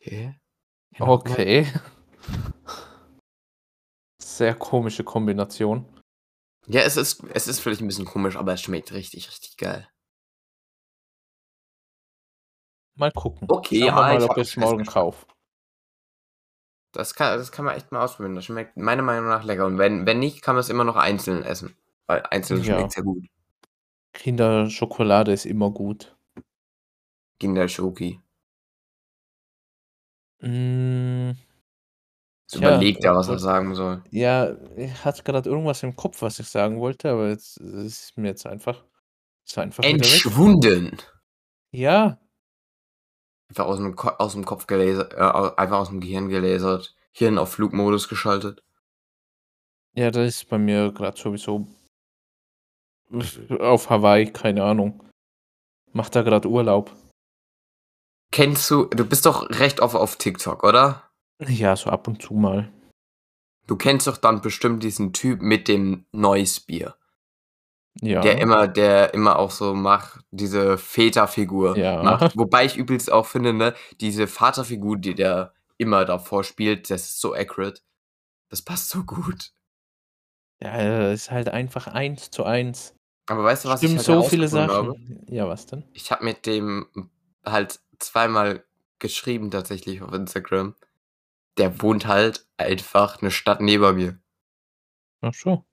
Okay. Okay. Sehr komische Kombination. Ja, es ist, es ist vielleicht ein bisschen komisch, aber es schmeckt richtig, richtig geil. Mal gucken. Okay, Schauen ja, wir mal, ich ob ich es morgen kaufe. Das kann, das kann man echt mal ausprobieren. Das schmeckt meiner Meinung nach lecker. Und wenn, wenn nicht, kann man es immer noch einzeln essen. Weil einzeln Ja. schmeckt sehr gut. Kinderschokolade ist immer gut. Kinderschoki. Mm, Jetzt Tja, überlegt er, was er sagen soll. ja, ich hatte gerade irgendwas im Kopf, was ich sagen wollte, aber jetzt ist mir jetzt einfach, ist einfach wieder weg. Entschwunden. Ja, Einfach aus dem, Ko aus dem Kopf gelasert, äh, au- einfach aus dem Gehirn gelasert. Hirn auf Flugmodus geschaltet. ja, das ist bei mir gerade sowieso auf Hawaii, keine Ahnung. Macht da gerade Urlaub. Kennst du, du bist doch recht oft auf TikTok, oder? Ja, so ab und zu mal. Du kennst doch dann bestimmt diesen Typ mit dem Noise Bier. Ja. Der immer, der immer auch so macht, diese Väterfigur Ja. macht. Wobei ich übrigens auch finde, ne, diese Vaterfigur, die der immer davor spielt, das ist so accurate. Das passt so gut. Ja, das ist halt einfach eins zu eins. Aber weißt du, was Stimmen ich halt so viele Sachen. habe? Ja, was denn? Ich habe mit dem halt zweimal geschrieben tatsächlich auf Instagram. Der wohnt halt einfach eine Stadt neben mir. Ach so.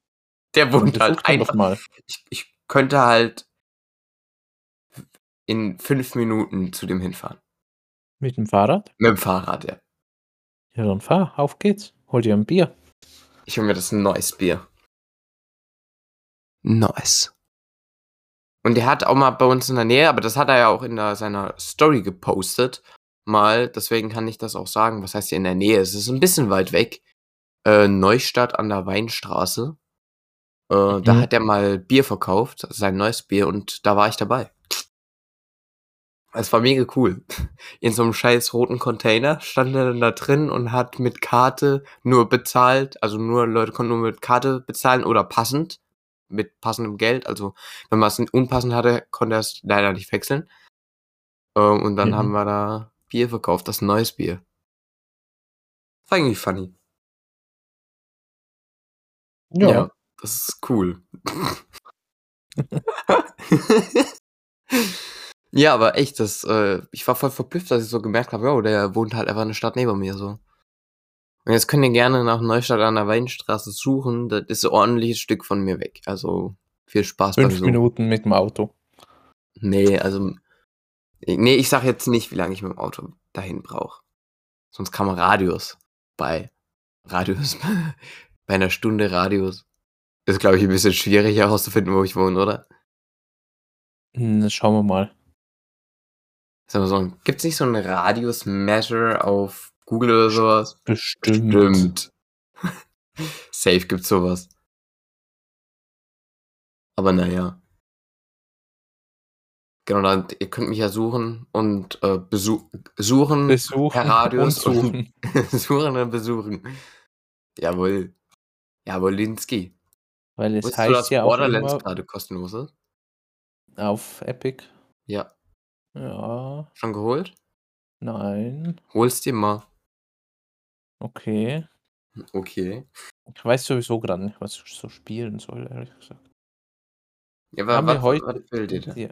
Der wohnt halt einfach. mal. Ich, ich könnte halt in fünf Minuten zu dem hinfahren. Mit dem Fahrrad? Mit dem Fahrrad, ja. Ja, dann fahr, auf geht's. Hol dir ein Bier. Ich hole mir das ein neues Bier. Nice. Und der hat auch mal bei uns in der Nähe, aber das hat er ja auch in der, seiner Story gepostet. Mal, deswegen kann ich das auch sagen. Was heißt hier in der Nähe? Es ist ein bisschen weit weg. Äh, Neustadt an der Weinstraße. Äh, Da Mhm. hat er mal Bier verkauft, sein neues Bier, und da war ich dabei. Es war mega cool. In so einem scheiß roten Container stand er dann da drin und hat mit Karte nur bezahlt. Also nur Leute konnten nur mit Karte bezahlen oder passend. Mit passendem Geld. Also wenn man es unpassend hatte, konnte er es leider nicht wechseln. Ähm, Und dann Mhm. haben wir da Bier verkauft, das neues Bier. War irgendwie funny. Ja. das ist cool. Ja, aber echt, das, äh, ich war voll verblüfft, dass ich so gemerkt habe, oh, der wohnt halt einfach eine Stadt neben mir so. Und jetzt könnt ihr gerne nach Neustadt an der Weinstraße suchen. Das ist ein ordentliches Stück von mir weg. Also viel Spaß beim Fünf Suchen. Minuten mit dem Auto. Nee, also. Nee, ich sag jetzt nicht, wie lange ich mit dem Auto dahin brauche. Sonst kann man Radius bei Radius bei einer Stunde Radius. Ist, glaube ich, ein bisschen schwierig herauszufinden, wo ich wohne, oder? Hm, Schauen wir mal. Sag mal so, gibt's nicht so einen Radius Measure auf Google oder sowas? Bestimmt. Stimmt. Safe gibt's sowas. Aber naja. Genau, dann, ihr könnt mich ja suchen und äh, besu suchen Besuchen per Radius und suchen. suchen und besuchen. Jawohl. Jawohl, Linsky. Weil es Wusstest du, dass heißt ja auch Borderlands immer gerade kostenlos ist? auf Epic. Ja. Ja, Schon geholt? nein. Hol's dir mal. Okay. Okay. Ich weiß sowieso gerade nicht, was ich so spielen soll, ehrlich gesagt. Ja, Haben aber wir was, heute- was will dir denn? Ja.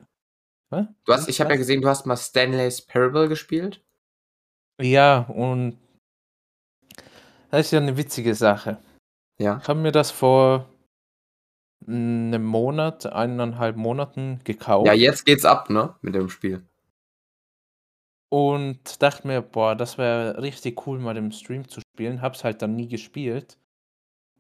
Du hast, ich habe ja gesehen, du hast mal Stanley's Parable gespielt. Ja, und das ist ja eine witzige Sache. Ja. Ich habe mir das vor einem Monat, eineinhalb Monaten gekauft Ja, jetzt geht's ab, ne? Mit dem Spiel. und dachte mir, boah, das wäre richtig cool, mal im Stream zu spielen. Hab's halt dann nie gespielt.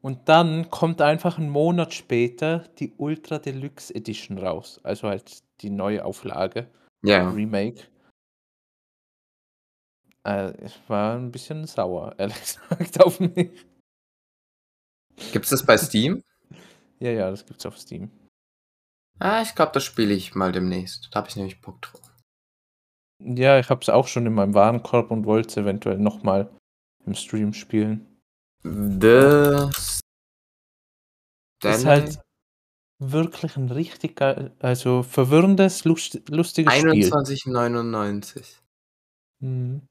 Und dann kommt einfach einen Monat später die Ultra Deluxe Edition raus. Also halt die neue Auflage, Ja. Remake. Äh, ich war ein bisschen sauer, ehrlich gesagt, auf mich. Gibt's das bei Steam? Ja, ja, das gibt's auf Steam. Ah, ich glaube, das spiele ich mal demnächst. Da habe ich nämlich Bock drauf. Ja, ich hab's auch schon in meinem Warenkorb und wollte es eventuell nochmal im Stream spielen. The Ist Stanley? halt wirklich ein richtig also verwirrendes, lust, lustiges Spiel. 21,99. Mhm.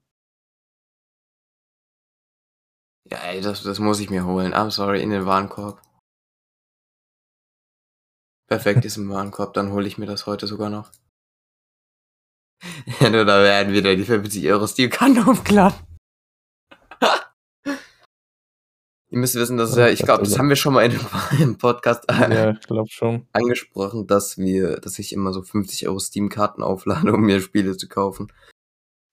Ja, ey, das, das muss ich mir holen. I'm sorry, in den Warenkorb. Perfekt, ist im Warenkorb, dann hole ich mir das heute sogar noch. Ja, nur da werden wieder die 50 Euro Steam-Karten aufgeladen. Ihr müsst wissen, dass, ja, ich glaube, das Gott. haben wir schon mal in einem im Podcast Ja, glaube schon. angesprochen, dass wir, dass ich immer so 50 Euro Steam-Karten auflade, um mir Spiele zu kaufen.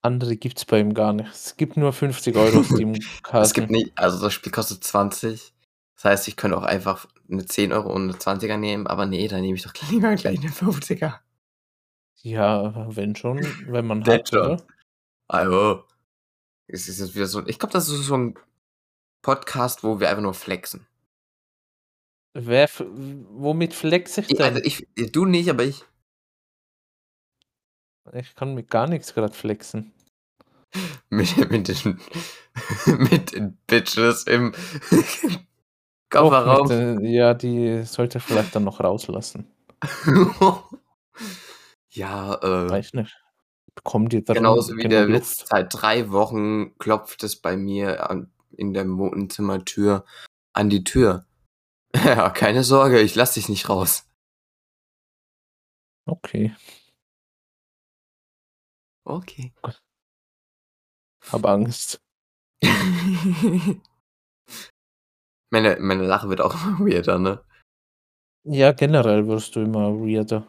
Andere gibt's bei ihm gar nicht. Es gibt nur 50 Euro Steam-Karten. Es gibt nicht, also das Spiel kostet 20. Das heißt, ich könnte auch einfach eine 10 Euro und eine 20er nehmen, aber nee, dann nehme ich doch lieber gleich eine 50er. Ja, wenn schon, wenn man hat, schon. Also, es ist jetzt wieder so, ich glaube, das ist so ein Podcast, wo wir einfach nur flexen. Wer, womit flex ich Ich, denn? also ich, du nicht, aber ich. Ich kann mit gar nichts gerade flexen. Mit, mit, den, mit den Bitches im Kofferraum. mit, ja, die sollte ich vielleicht dann noch rauslassen. ja, äh, Weiß nicht. Bekommt ihr darum genauso wie der Luft? Witz. Seit drei Wochen klopft es bei mir an, in der Wohnzimmertür an die Tür. Ja, keine Sorge, ich lass dich nicht raus. Okay, Okay. hab Angst. meine, meine Lache wird auch immer weirder, ne? Ja, generell wirst du immer weirder.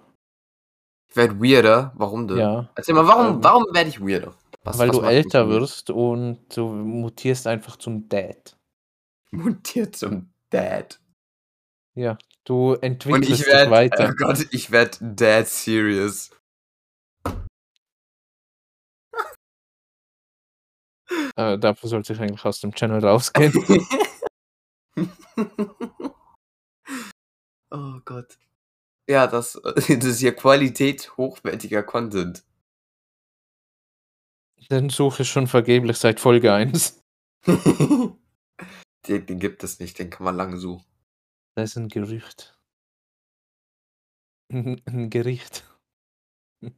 Ich werde weirder. Warum denn? Ja, Erzähl mal, warum, Ähm, warum werde ich weirder? Was- weil was du älter wirst und du mutierst einfach zum Dad. Mutiert zum Dad. Ja, du Und entwickelst ich dich werde, weiter. oh Gott, ich werde Dad serious. Äh, dafür sollte ich eigentlich aus dem Channel rausgehen. oh Gott. Ja, das, das ist hier Qualität hochwertiger Content. Den suche ich schon vergeblich seit Folge 1. den, den gibt es nicht, den kann man lange suchen. Das ist ein Gerücht. Ein, ein Gericht.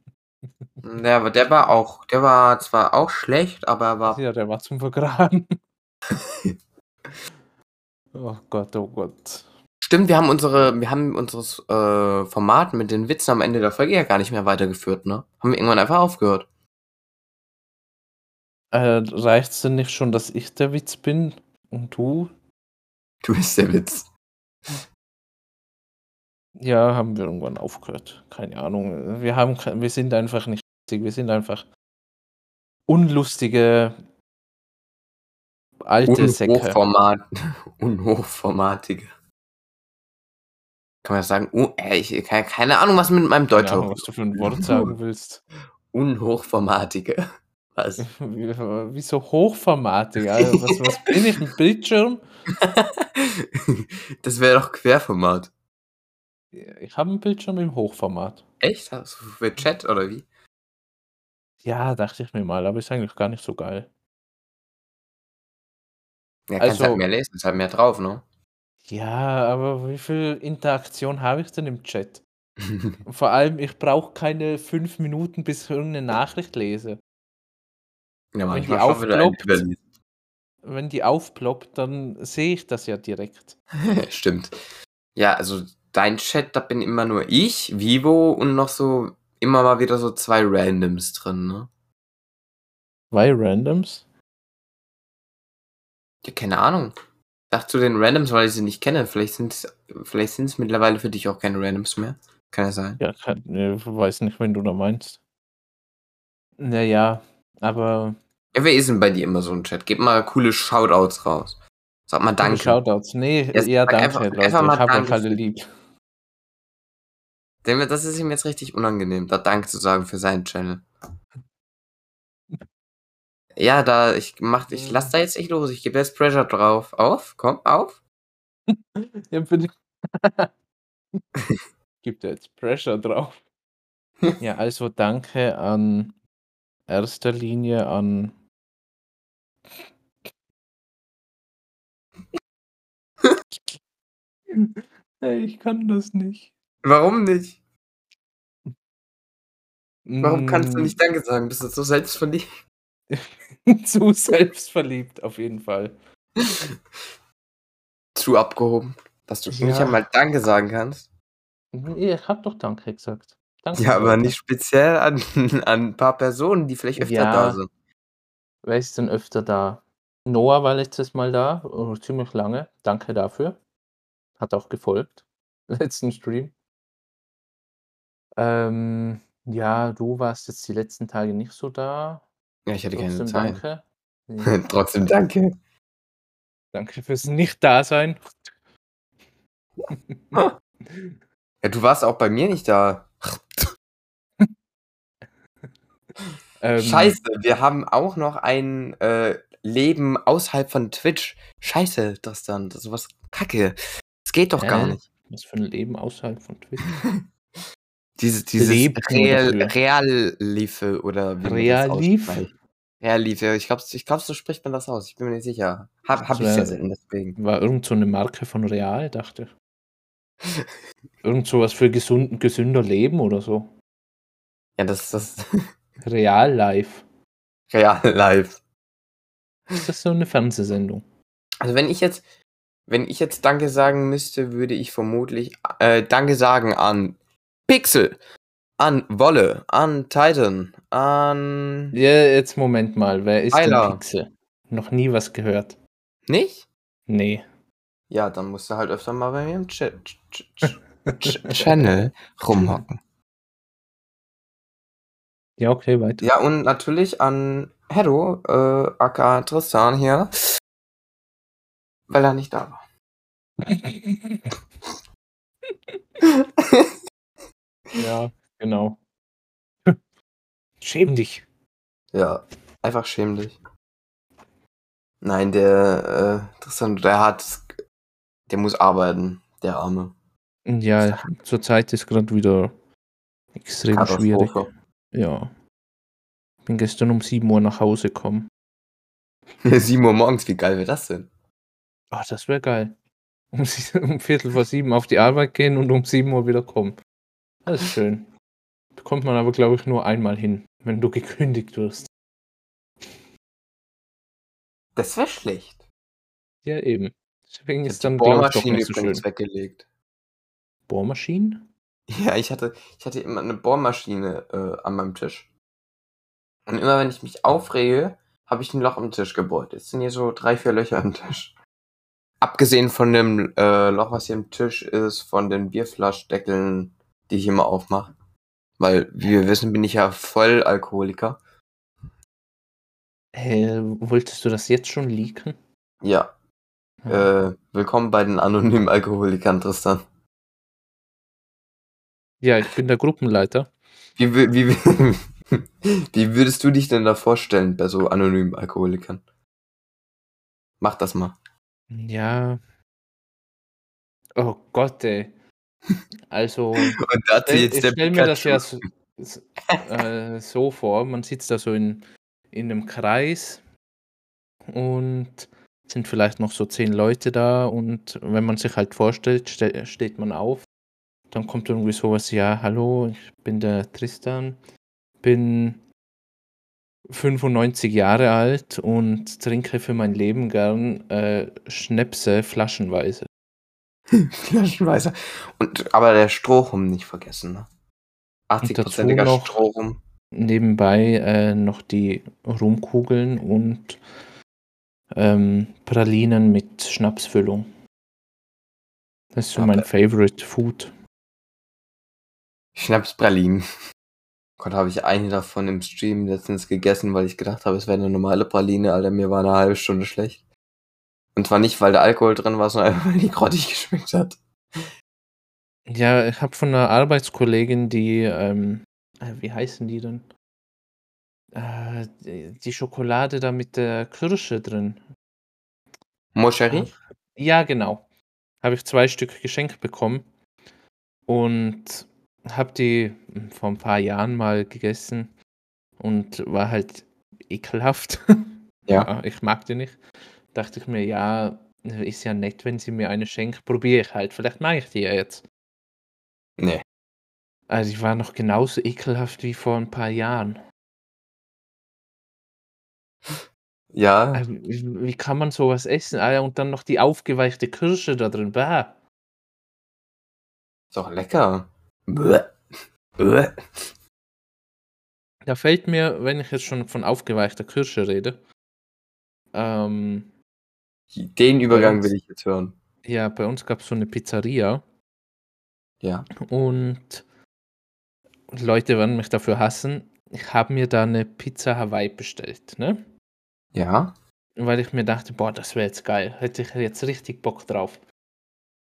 Ja, aber der war auch, der war zwar auch schlecht, aber er war Ja, der war zum Vergraben. oh Gott, oh Gott. Stimmt, wir haben unsere, wir haben unseres äh, Format mit den Witzen am Ende der Folge ja gar nicht mehr weitergeführt, ne? Haben wir irgendwann einfach aufgehört. Äh, reicht's denn nicht schon, dass ich der Witz bin und du? Du bist der Witz. Ja, haben wir irgendwann aufgehört. Keine Ahnung. Wir haben, wir sind einfach nicht lustig. Wir sind einfach unlustige alte Säcke. Unhochformat, unhochformatige. Kann man sagen? Uh, ey, ich keine, keine Ahnung, was mit meinem Deutsch Ahnung, was du für ein Wort sagen willst. Unhochformatige. Was? Wie- Wieso hochformatig? Also, was, was bin ich? Ein Bildschirm? das wäre doch Querformat. Ich habe einen Bildschirm im Hochformat. Echt? Hast du für Chat oder wie? Ja, dachte ich mir mal, aber ist eigentlich gar nicht so geil. Ja, kannst Also- halt mehr lesen, ist halt mehr drauf, ne? Ja, aber wie viel Interaktion habe ich denn im Chat? Vor allem, ich brauche keine fünf Minuten, bis ich irgendeine Nachricht lese. Ja, Wenn die aufploppt. Wenn die aufploppt, dann sehe ich das ja direkt. Stimmt. Ja, also dein Chat, da bin immer nur ich, Vivo und noch so immer mal wieder so zwei Randoms drin, ne? Zwei Randoms? Ja, keine Ahnung. Ich dachte zu den Randoms, weil ich sie nicht kenne. Vielleicht sind es vielleicht sind's mittlerweile für dich auch keine Randoms mehr. Kann ja sein. Ja, kann, ne, weiß nicht, wenn du da meinst. Naja, aber Ja, wer ist denn bei dir immer so ein Chat? Gib mal coole Shoutouts raus. Sag mal Danke. Shoutouts. Nee, Ja, sag danke, einfach- Leute. einfach mal ich habe euch alle lieb. Denn das ist ihm jetzt richtig unangenehm, da Danke zu sagen für seinen Channel. Ja, da, ich mach, ich lass da jetzt echt los. Ich gebe jetzt Pressure drauf. Auf, komm, auf. Ja, bitte. Gibt ja jetzt Pressure drauf. Ja, also danke an erster Linie an ich kann das nicht. Warum nicht? Warum kannst du Mm, nicht Danke sagen? Bist du so selbstverliebt? Zu selbstverliebt, auf jeden Fall. Zu abgehoben, dass du Ja. nicht einmal Danke sagen kannst. Nee, Ich hab doch Danke gesagt. Danke, Ja, aber nicht speziell an, an ein paar Personen, die vielleicht öfter Ja. da sind. Wer ist denn öfter da? Noah war letztes Mal da, oh, ziemlich lange. Danke dafür. Hat auch gefolgt. Letzten Stream. Ähm, ja, du warst jetzt die letzten Tage nicht so da. Ja, ich hatte keine Trotzdem Zeit. danke. Trotzdem danke. danke fürs Nicht-Dasein. Ja, du warst auch bei mir nicht da. Ähm, Scheiße, wir haben auch noch ein äh, Leben außerhalb von Twitch. Scheiße, das dann. Das ist was Kacke. Geht doch gar Hä? nicht. Was für ein Leben außerhalb von Twitch? Dieses, dieses Real? Reallife oder wie Reallife? Reallife, ich glaube, ich glaub, so spricht man das aus. Ich bin mir nicht sicher. Hab, hab Das ich sehr selten, deswegen. War irgend so eine Marke von Real, dachte ich. Irgend sowas für gesund, gesünder Leben oder so. Ja, das ist das Real Life. Real Life. Ist das so eine Fernsehsendung? Also wenn ich jetzt, wenn ich jetzt Danke sagen müsste, würde ich vermutlich äh, Danke sagen an Pixel, an Wolle, an Titan, an Ja, jetzt Moment mal. Wer ist Tyler. denn Pixel? Noch nie was gehört. nicht? Nee. Ja, dann musst du halt öfter mal bei mir im Ch Ch Ch Channel rumhocken. Ja, okay, weiter. Ja, und natürlich an Heddo, äh, aka Tristan hier, weil er nicht da war. ja, genau. Schäm dich. Ja, einfach schäm dich. Nein, der äh, Tristan, der hat, der muss arbeiten, der Arme. Ja, zurzeit ist gerade wieder extrem schwierig. Ja. Bin gestern um 7 Uhr nach Hause gekommen. 7 Uhr morgens, wie geil wäre das denn? Ah, das wäre geil. Um, um Viertel vor sieben auf die Arbeit gehen und um 7 Uhr wieder kommen. Das ist schön. Bekommt man aber, glaube ich, nur einmal hin, wenn du gekündigt wirst. Das wäre schlecht. Ja, eben. Deswegen Ich ist habe die dann, glaube ich, doch Bohrmaschine nicht so schön. weggelegt. Bohrmaschinen? Ja, ich hatte, ich hatte immer eine Bohrmaschine äh, an meinem Tisch. Und immer wenn ich mich aufrege, habe ich ein Loch im Tisch gebohrt. Jetzt sind hier so drei, vier Löcher im Tisch. Abgesehen von dem äh, Loch, was hier im Tisch ist, von den Bierflaschdeckeln, die ich immer aufmache. Weil, wie wir wissen, bin ich ja voll Alkoholiker. Äh, wolltest du das jetzt schon leaken? Ja. Ja. Äh, willkommen bei den anonymen Alkoholikern, Tristan. Ja, ich bin der Gruppenleiter. Wie, wü- wie, wie würdest du dich denn da vorstellen bei so anonymen Alkoholikern? Mach das mal. Ja. Oh Gott, ey. Also, Und da hat stell, ich stelle mir das ja so, äh, so vor, man sitzt da so in, in einem Kreis und sind vielleicht noch so zehn Leute da und wenn man sich halt vorstellt, ste steht man auf, dann kommt irgendwie sowas, ja, hallo, ich bin der Tristan, bin 95 Jahre alt und trinke für mein Leben gern äh, Schnäpse flaschenweise. Flaschenweise. Und, aber der Strohrum nicht vergessen, ne? 80%iger noch- Strohrum. Nebenbei äh, noch die Rumkugeln und ähm, Pralinen mit Schnapsfüllung. Das ist so Ja, mein aber- Favorite Food. Schnapspralinen. Gott, habe ich eine davon im Stream letztens gegessen, weil ich gedacht habe, es wäre eine normale Praline, Alter, mir war eine halbe Stunde schlecht. Und zwar nicht, weil der Alkohol drin war, sondern einfach, weil die grottig geschmeckt hat. Ja, ich habe von einer Arbeitskollegin, die, ähm, äh, wie heißen die denn? Äh, die, die Schokolade da mit der Kirsche drin. Moscherie? Ja, genau. Habe ich zwei Stück geschenkt bekommen und habe die hm, vor ein paar Jahren mal gegessen und war halt ekelhaft. Ja. ich mag die nicht. Dachte ich mir, ja, ist ja nett, wenn sie mir eine schenkt. Probiere ich halt. Vielleicht mag ich die ja jetzt. Nee. Also die war noch genauso ekelhaft wie vor ein paar Jahren. Ja, Also, wie, kann man sowas essen? Ah, und dann noch die aufgeweichte Kirsche da drin. Bah. ist doch lecker. Da fällt mir, wenn ich jetzt schon von aufgeweichter Kirsche rede, ähm, Den Übergang uns- will ich jetzt hören. ja, bei uns gab es so eine Pizzeria Ja. und Leute werden mich dafür hassen. Ich habe mir da eine Pizza Hawaii bestellt, ne? Ja. Weil ich mir dachte, boah, das wäre jetzt geil. Hätte ich jetzt richtig Bock drauf.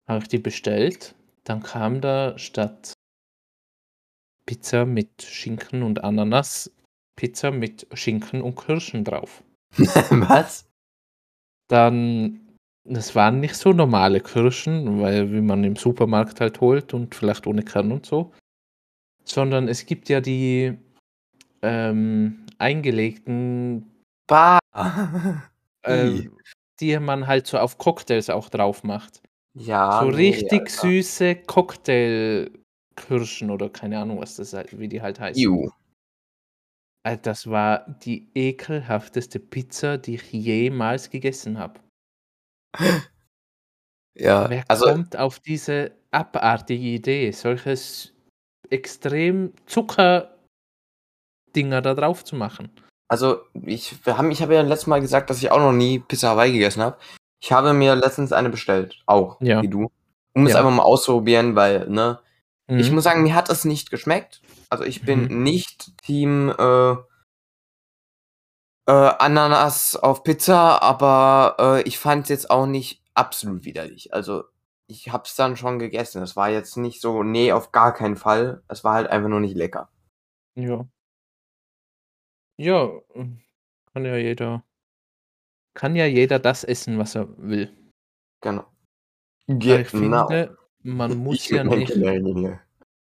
Habe ich die bestellt. Dann kam da statt Pizza mit Schinken und Ananas Pizza mit Schinken und Kirschen drauf. Was? Dann, das waren nicht so normale Kirschen, weil wie man im Supermarkt halt holt und vielleicht ohne Kern und so, sondern es gibt ja die ähm, eingelegten, Bah. äh, Ih. die man halt so auf Cocktails auch drauf macht. ja. so nee, richtig Alter. süße Cocktailkirschen oder keine Ahnung, was das halt, wie die halt heißen. Iu. Alter, das war die ekelhafteste Pizza, die ich jemals gegessen habe. Ja. Wer Also, kommt auf diese abartige Idee, solches extrem Zucker-Dinger da drauf zu machen? Also, ich, wir haben, ich habe ja letztes Mal gesagt, dass ich auch noch nie Pizza Hawaii gegessen habe. Ich habe mir letztens eine bestellt, auch, Ja. wie du. Um es Ja. einfach mal auszuprobieren, weil, ne, ich Mhm. muss sagen, mir hat es nicht geschmeckt. Also ich bin nicht Team äh, äh, Ananas auf Pizza, aber äh, ich fand es jetzt auch nicht absolut widerlich. Also ich habe es dann schon gegessen. Es war jetzt nicht so, nee, auf gar keinen Fall. Es war halt einfach nur nicht lecker. Ja. Ja, ähm, kann ja jeder, kann ja jeder das essen, was er will. Genau. Ich finde, man muss ja nicht hier.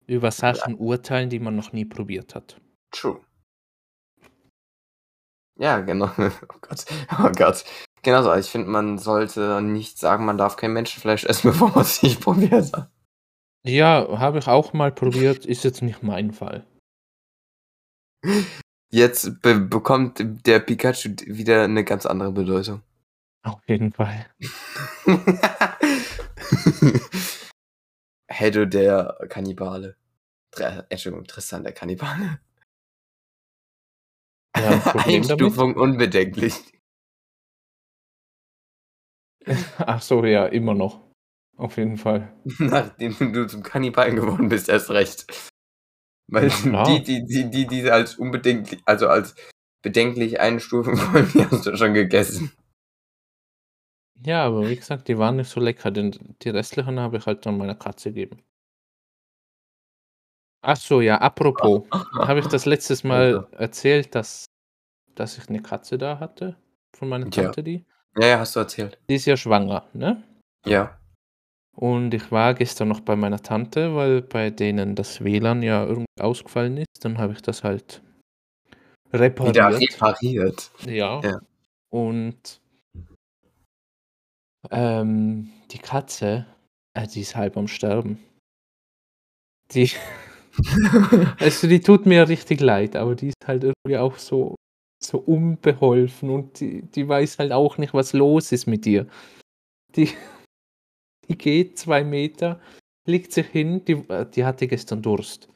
über Sachen urteilen, die man noch nie probiert hat. True. Ja, genau. Oh Gott. Oh Gott. Genauso. Ich finde, man sollte nicht sagen, man darf kein Menschenfleisch essen, bevor man es nicht probiert hat. Ja, habe ich auch mal probiert, ist jetzt nicht mein Fall. Jetzt be bekommt der Pikachu wieder eine ganz andere Bedeutung. Auf jeden Fall. Heddo der Kannibale. Tre Entschuldigung, Tristan der Kannibale. Ja, ein Problem damit? Einstufung unbedenklich. Ach so, ja, immer noch. Auf jeden Fall. Nachdem du zum Kannibalen geworden bist, erst recht. Weil Ja. die, die, die, die, die als unbedenklich, also als bedenklich einstufen wollen, die hast du schon gegessen. Ja, aber wie gesagt, die waren nicht so lecker, denn die restlichen habe ich halt dann meiner Katze gegeben. Ach so, ja, apropos, habe ich das letztes Mal erzählt, dass, dass ich eine Katze da hatte? Von meiner Ja. Tante, die? Ja, ja, hast du erzählt. Die ist ja schwanger, ne? Ja. Und ich war gestern noch bei meiner Tante, weil bei denen das WLAN ja irgendwie ausgefallen ist. Dann habe ich das halt Wieder repariert. repariert. Ja. Ja. Und ähm, die Katze, äh, die ist halb am Sterben. Die, also die tut mir richtig leid, aber die ist halt irgendwie auch so, so unbeholfen und die, die weiß halt auch nicht, was los ist mit ihr. Die, die geht zwei Meter, legt sich hin, die, äh, die hatte gestern Durst.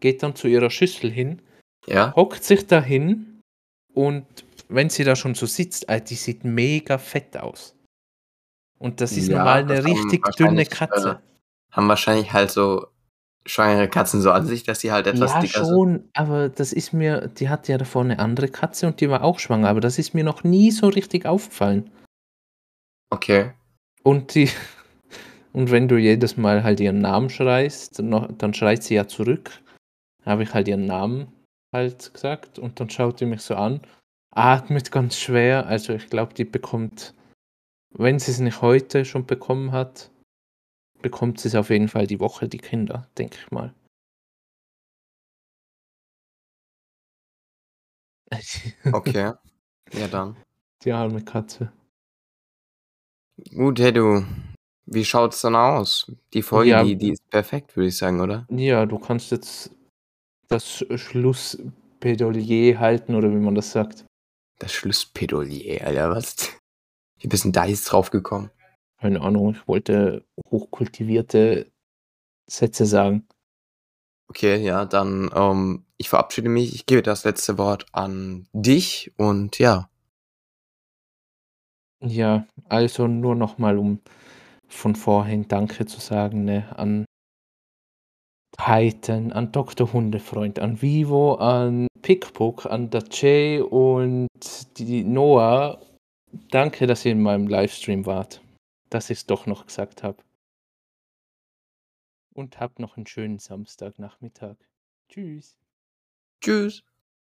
Geht dann zu ihrer Schüssel hin, Ja. hockt sich da hin und wenn sie da schon so sitzt, äh, die sieht mega fett aus. Und das ist Ja, normal eine richtig dünne Katze. Haben wahrscheinlich halt so schwangere Katzen so an sich, dass sie halt etwas Ja, dicker sind. schon, aber das ist mir, die hatte ja davor eine andere Katze und die war auch schwanger, aber das ist mir noch nie so richtig aufgefallen. Okay. Und die, und wenn du jedes Mal halt ihren Namen schreist, dann schreit sie ja zurück. Habe ich halt ihren Namen halt gesagt und dann schaut die mich so an, atmet ganz schwer. Also ich glaube, die bekommt, wenn sie es nicht heute schon bekommen hat, bekommt sie es auf jeden Fall die Woche, die Kinder, denke ich mal. Okay. Ja, dann. Die arme Katze. Gut, hey du. Wie schaut's dann aus? Die Folge, Ja. die, die ist perfekt, würde ich sagen, oder? Ja, du kannst jetzt das Schlussplädoyer halten oder wie man das sagt. Das Schlussplädoyer, Alter, was? Wie bist denn da jetzt drauf gekommen? Keine Ahnung, ich wollte hochkultivierte Sätze sagen. Okay, ja, dann, ähm, ich verabschiede mich. Ich gebe das letzte Wort an dich und ja. Ja, also nur nochmal, um von vorhin Danke zu sagen, ne, an Titan, an Dr. Hundefreund, an Vivo, an Pickbook, an Dace und die Noah. Danke, dass ihr in meinem Livestream wart. Dass ich es doch noch gesagt habe. Und habt noch einen schönen Samstagnachmittag. Tschüss. Tschüss.